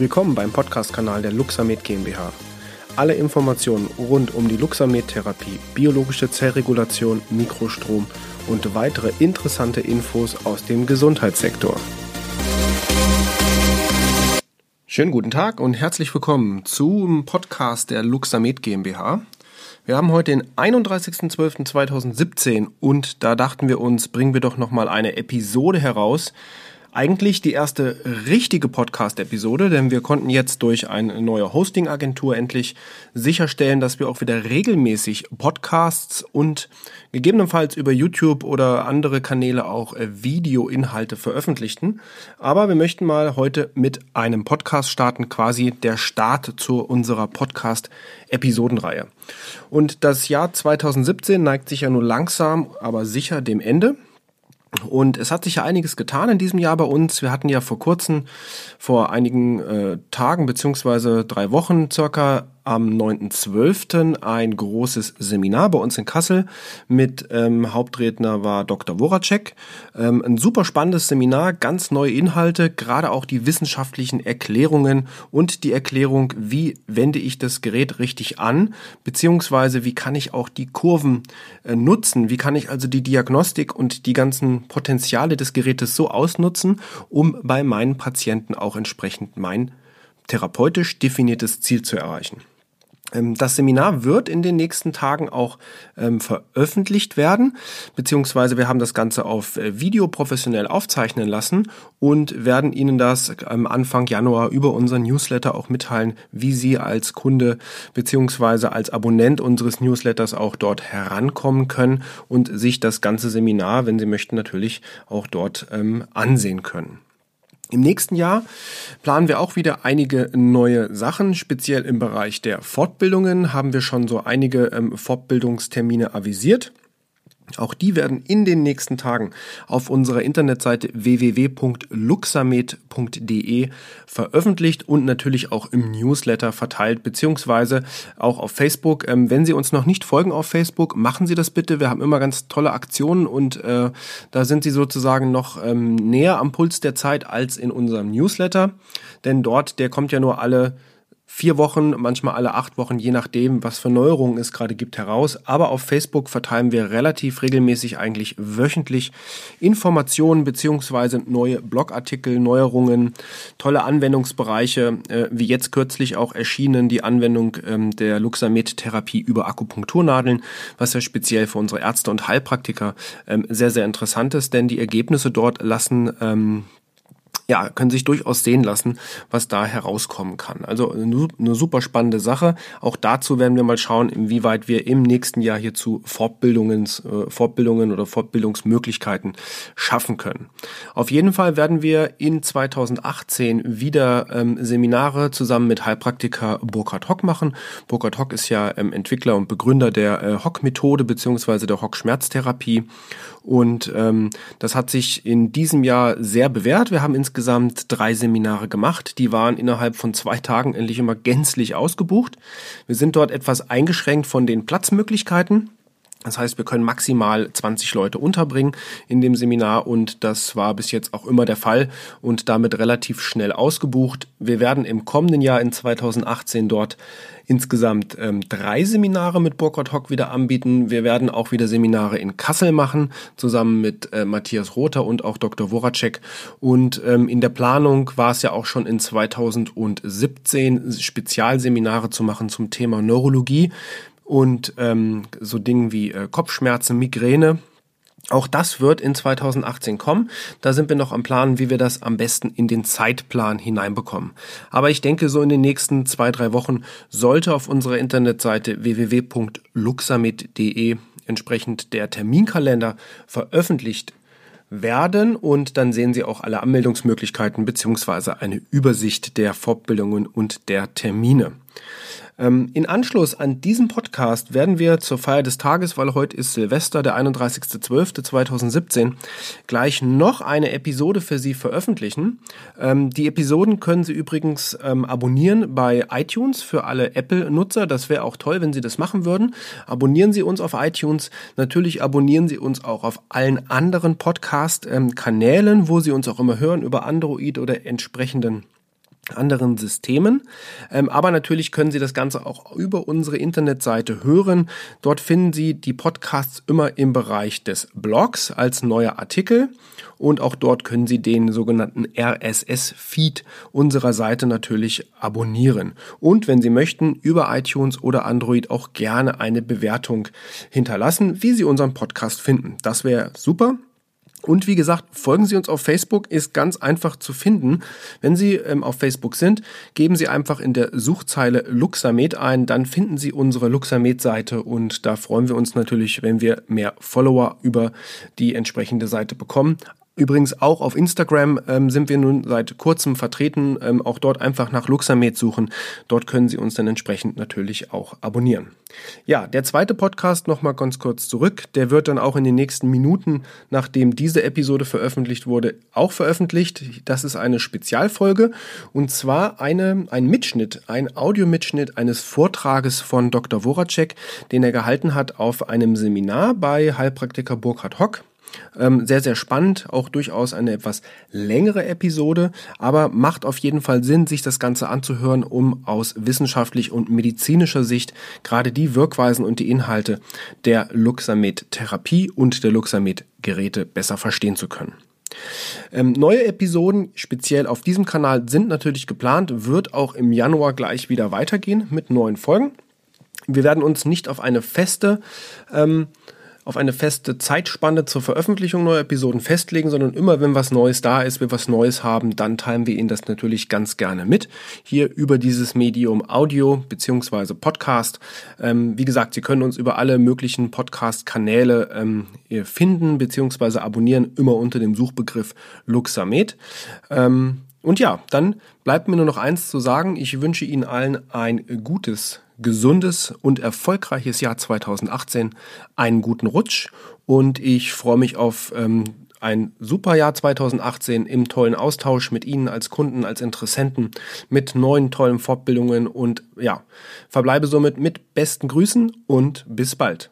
Willkommen beim Podcast-Kanal der Luxamed GmbH. Alle Informationen rund um die Luxamed-Therapie, biologische Zellregulation, Mikrostrom und weitere interessante Infos aus dem Gesundheitssektor. Schönen guten Tag und herzlich willkommen zum Podcast der Luxamed GmbH. Wir haben heute den 31.12.2017 und da dachten wir uns, bringen wir doch nochmal eine Episode heraus, eigentlich die erste richtige Podcast-Episode, denn wir konnten jetzt durch eine neue Hosting-Agentur endlich sicherstellen, dass wir auch wieder regelmäßig Podcasts und gegebenenfalls über YouTube oder andere Kanäle auch äh, Videoinhalte veröffentlichten. Aber wir möchten mal heute mit einem Podcast starten, quasi der Start zu unserer Podcast-Episodenreihe. Und das Jahr 2017 neigt sich ja nur langsam, aber sicher dem Ende. Und es hat sich ja einiges getan in diesem Jahr bei uns. Wir hatten ja vor kurzem, vor einigen äh, Tagen beziehungsweise drei Wochen circa am 9.12. ein großes Seminar bei uns in Kassel mit ähm, Hauptredner war Dr. Woracek. Ähm, ein super spannendes Seminar, ganz neue Inhalte, gerade auch die wissenschaftlichen Erklärungen und die Erklärung, wie wende ich das Gerät richtig an, beziehungsweise wie kann ich auch die Kurven äh, nutzen, wie kann ich also die Diagnostik und die ganzen Potenziale des Gerätes so ausnutzen, um bei meinen Patienten auch entsprechend mein therapeutisch definiertes Ziel zu erreichen. Ähm, das Seminar wird in den nächsten Tagen auch ähm, veröffentlicht werden, beziehungsweise wir haben das Ganze auf äh, Video professionell aufzeichnen lassen und werden Ihnen das am Anfang Januar über unseren Newsletter auch mitteilen, wie Sie als Kunde beziehungsweise als Abonnent unseres Newsletters auch dort herankommen können und sich das ganze Seminar, wenn Sie möchten, natürlich auch dort ähm, ansehen können. Im nächsten Jahr planen wir auch wieder einige neue Sachen. Speziell im Bereich der Fortbildungen haben wir schon so einige ähm, Fortbildungstermine avisiert. Auch die werden in den nächsten Tagen auf unserer Internetseite www.luxamed.de veröffentlicht und natürlich auch im Newsletter verteilt, beziehungsweise auch auf Facebook. Ähm, wenn Sie uns noch nicht folgen auf Facebook, machen Sie das bitte. Wir haben immer ganz tolle Aktionen und äh, da sind Sie sozusagen noch ähm, näher am Puls der Zeit als in unserem Newsletter. Denn dort, der kommt ja nur alle vier Wochen, manchmal alle acht Wochen, je nachdem, was für Neuerungen es gerade gibt, heraus. Aber auf Facebook verteilen wir relativ regelmäßig, eigentlich wöchentlich Informationen beziehungsweise neue Blogartikel, Neuerungen, tolle Anwendungsbereiche, äh, wie jetzt kürzlich auch erschienen die Anwendung ähm, der Luxamed-Therapie über Akupunkturnadeln, was ja speziell für unsere Ärzte und Heilpraktiker ähm, sehr, sehr interessant ist, denn die Ergebnisse dort lassen ähm, ja, können sich durchaus sehen lassen, was da herauskommen kann. Also eine super spannende Sache. Auch dazu werden wir mal schauen, inwieweit wir im nächsten Jahr hierzu Fortbildungen, äh, Fortbildungen oder Fortbildungsmöglichkeiten schaffen können. Auf jeden Fall werden wir in 2018 wieder ähm, Seminare zusammen mit Heilpraktiker Burkhard Hock machen. Burkhard Hock ist ja ähm, Entwickler und Begründer der äh, Hock-Methode beziehungsweise der Hock-Schmerztherapie. Und ähm, das hat sich in diesem Jahr sehr bewährt. Wir haben insgesamt drei Seminare gemacht. Die waren innerhalb von zwei Tagen endlich immer gänzlich ausgebucht. Wir sind dort etwas eingeschränkt von den Platzmöglichkeiten. Das heißt, wir können maximal 20 Leute unterbringen in dem Seminar und das war bis jetzt auch immer der Fall und damit relativ schnell ausgebucht. Wir werden im kommenden Jahr in 2018 dort insgesamt ähm, drei Seminare mit Burkhard Hock wieder anbieten. Wir werden auch wieder Seminare in Kassel machen, zusammen mit äh, Matthias Rother und auch Dr. Woracek. Und ähm, in der Planung war es ja auch schon in 2017 Spezialseminare zu machen zum Thema Neurologie und ähm, so Dingen wie äh, Kopfschmerzen, Migräne. Auch das wird in 2018 kommen. Da sind wir noch am Plan, wie wir das am besten in den Zeitplan hineinbekommen. Aber ich denke, so in den nächsten zwei, drei Wochen sollte auf unserer Internetseite www.luxamit.de entsprechend der Terminkalender veröffentlicht werden und dann sehen Sie auch alle Anmeldungsmöglichkeiten beziehungsweise eine Übersicht der Fortbildungen und der Termine. Ähm, in Anschluss an diesen Podcast werden wir zur Feier des Tages, weil heute ist Silvester, der 31.12.2017, gleich noch eine Episode für Sie veröffentlichen. Ähm, die Episoden können Sie übrigens ähm, abonnieren bei iTunes für alle Apple-Nutzer. Das wäre auch toll, wenn Sie das machen würden. Abonnieren Sie uns auf iTunes. Natürlich abonnieren Sie uns auch auf allen anderen Podcast-Kanälen, wo Sie uns auch immer hören, über Android oder entsprechenden anderen Systemen. Ähm, aber natürlich können Sie das Ganze auch über unsere Internetseite hören. Dort finden Sie die Podcasts immer im Bereich des Blogs als neuer Artikel. Und auch dort können Sie den sogenannten RSS-Feed unserer Seite natürlich abonnieren. Und wenn Sie möchten, über iTunes oder Android auch gerne eine Bewertung hinterlassen, wie Sie unseren Podcast finden. Das wäre super. Und wie gesagt, folgen Sie uns auf Facebook, ist ganz einfach zu finden. Wenn Sie ähm, auf Facebook sind, geben Sie einfach in der Suchzeile Luxamed ein, dann finden Sie unsere Luxamed-Seite und da freuen wir uns natürlich, wenn wir mehr Follower über die entsprechende Seite bekommen. Übrigens auch auf Instagram ähm, sind wir nun seit kurzem vertreten. Ähm, auch dort einfach nach Luxamed suchen. Dort können Sie uns dann entsprechend natürlich auch abonnieren. Ja, der zweite Podcast nochmal ganz kurz zurück. Der wird dann auch in den nächsten Minuten, nachdem diese Episode veröffentlicht wurde, auch veröffentlicht. Das ist eine Spezialfolge und zwar eine, ein Mitschnitt, ein Audiomitschnitt eines Vortrages von Dr. Voracek, den er gehalten hat auf einem Seminar bei Heilpraktiker Burkhard Hock. Ähm, sehr, sehr spannend, auch durchaus eine etwas längere Episode, aber macht auf jeden Fall Sinn, sich das Ganze anzuhören, um aus wissenschaftlich und medizinischer Sicht gerade die Wirkweisen und die Inhalte der Luxamed-Therapie und der Luxamed-Geräte besser verstehen zu können. Ähm, neue Episoden, speziell auf diesem Kanal, sind natürlich geplant, wird auch im Januar gleich wieder weitergehen mit neuen Folgen. Wir werden uns nicht auf eine feste ähm, auf eine feste Zeitspanne zur Veröffentlichung neuer Episoden festlegen, sondern immer wenn was Neues da ist, wir was Neues haben, dann teilen wir Ihnen das natürlich ganz gerne mit. Hier über dieses Medium Audio beziehungsweise Podcast. Ähm, wie gesagt, Sie können uns über alle möglichen Podcast-Kanäle ähm, finden beziehungsweise abonnieren, immer unter dem Suchbegriff Luxamed. Ähm, und ja, dann bleibt mir nur noch eins zu sagen. Ich wünsche Ihnen allen ein gutes gesundes und erfolgreiches Jahr 2018, einen guten Rutsch und ich freue mich auf ähm, ein super Jahr 2018 im tollen Austausch mit Ihnen als Kunden, als Interessenten, mit neuen tollen Fortbildungen und ja, verbleibe somit mit besten Grüßen und bis bald.